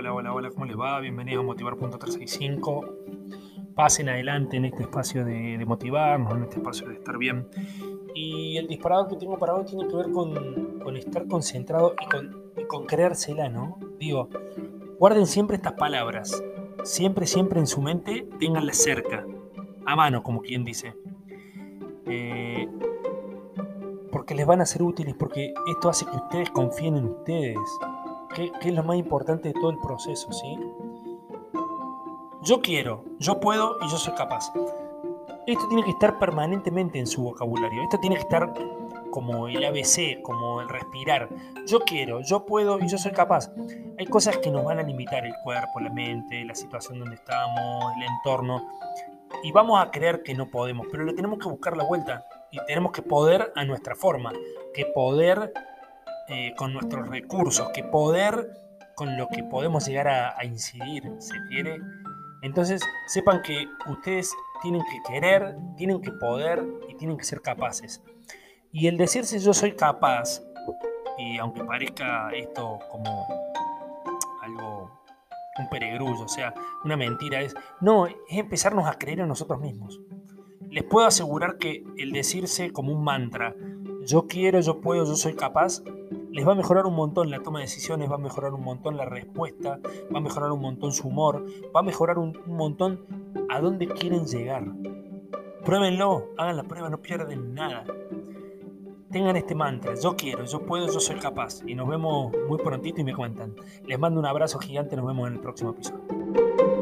Hola, hola, hola, ¿cómo les va? Bienvenidos a Motivar.365. Pasen adelante en este espacio de, motivarnos, en este espacio de estar bien. Y el disparador que tengo para hoy tiene que ver con, estar concentrado y con, y con creérsela, ¿no? Digo, guarden siempre estas palabras. Siempre, siempre en su mente, ténganlas cerca. A mano, como quien dice. Eh, porque les van a ser útiles, porque esto hace que ustedes confíen en ustedes que, es lo más importante de todo el proceso, ¿sí? Yo quiero, yo puedo y yo soy capaz. Esto tiene que estar permanentemente en su vocabulario. Esto tiene que estar como el ABC, como el respirar. Yo quiero, yo puedo y yo soy capaz. Hay cosas que nos van a limitar el cuerpo, la mente, la situación donde estamos, el entorno. Y vamos a creer que no podemos, pero le tenemos que buscar la vuelta. Y tenemos que poder a nuestra forma, que poder eh, con nuestros recursos, que poder con lo que podemos llegar a, incidir, ¿se quiere? Entonces, sepan que ustedes tienen que querer, tienen que poder y tienen que ser capaces. Y el decirse yo soy capaz, y aunque parezca esto como algo, un peregrullo, o sea, una mentira, es, no, es empezarnos a creer en nosotros mismos. Les puedo asegurar que el decirse como un mantra, yo quiero, yo puedo, yo soy capaz, les va a mejorar un montón la toma de decisiones, va a mejorar un montón la respuesta, va a mejorar un montón su humor, va a mejorar un, montón a dónde quieren llegar. Pruébenlo, hagan la prueba, no pierden nada. Tengan este mantra, yo quiero, yo puedo, yo soy capaz. Y nos vemos muy prontito y me cuentan. Les mando un abrazo gigante, nos vemos en el próximo episodio.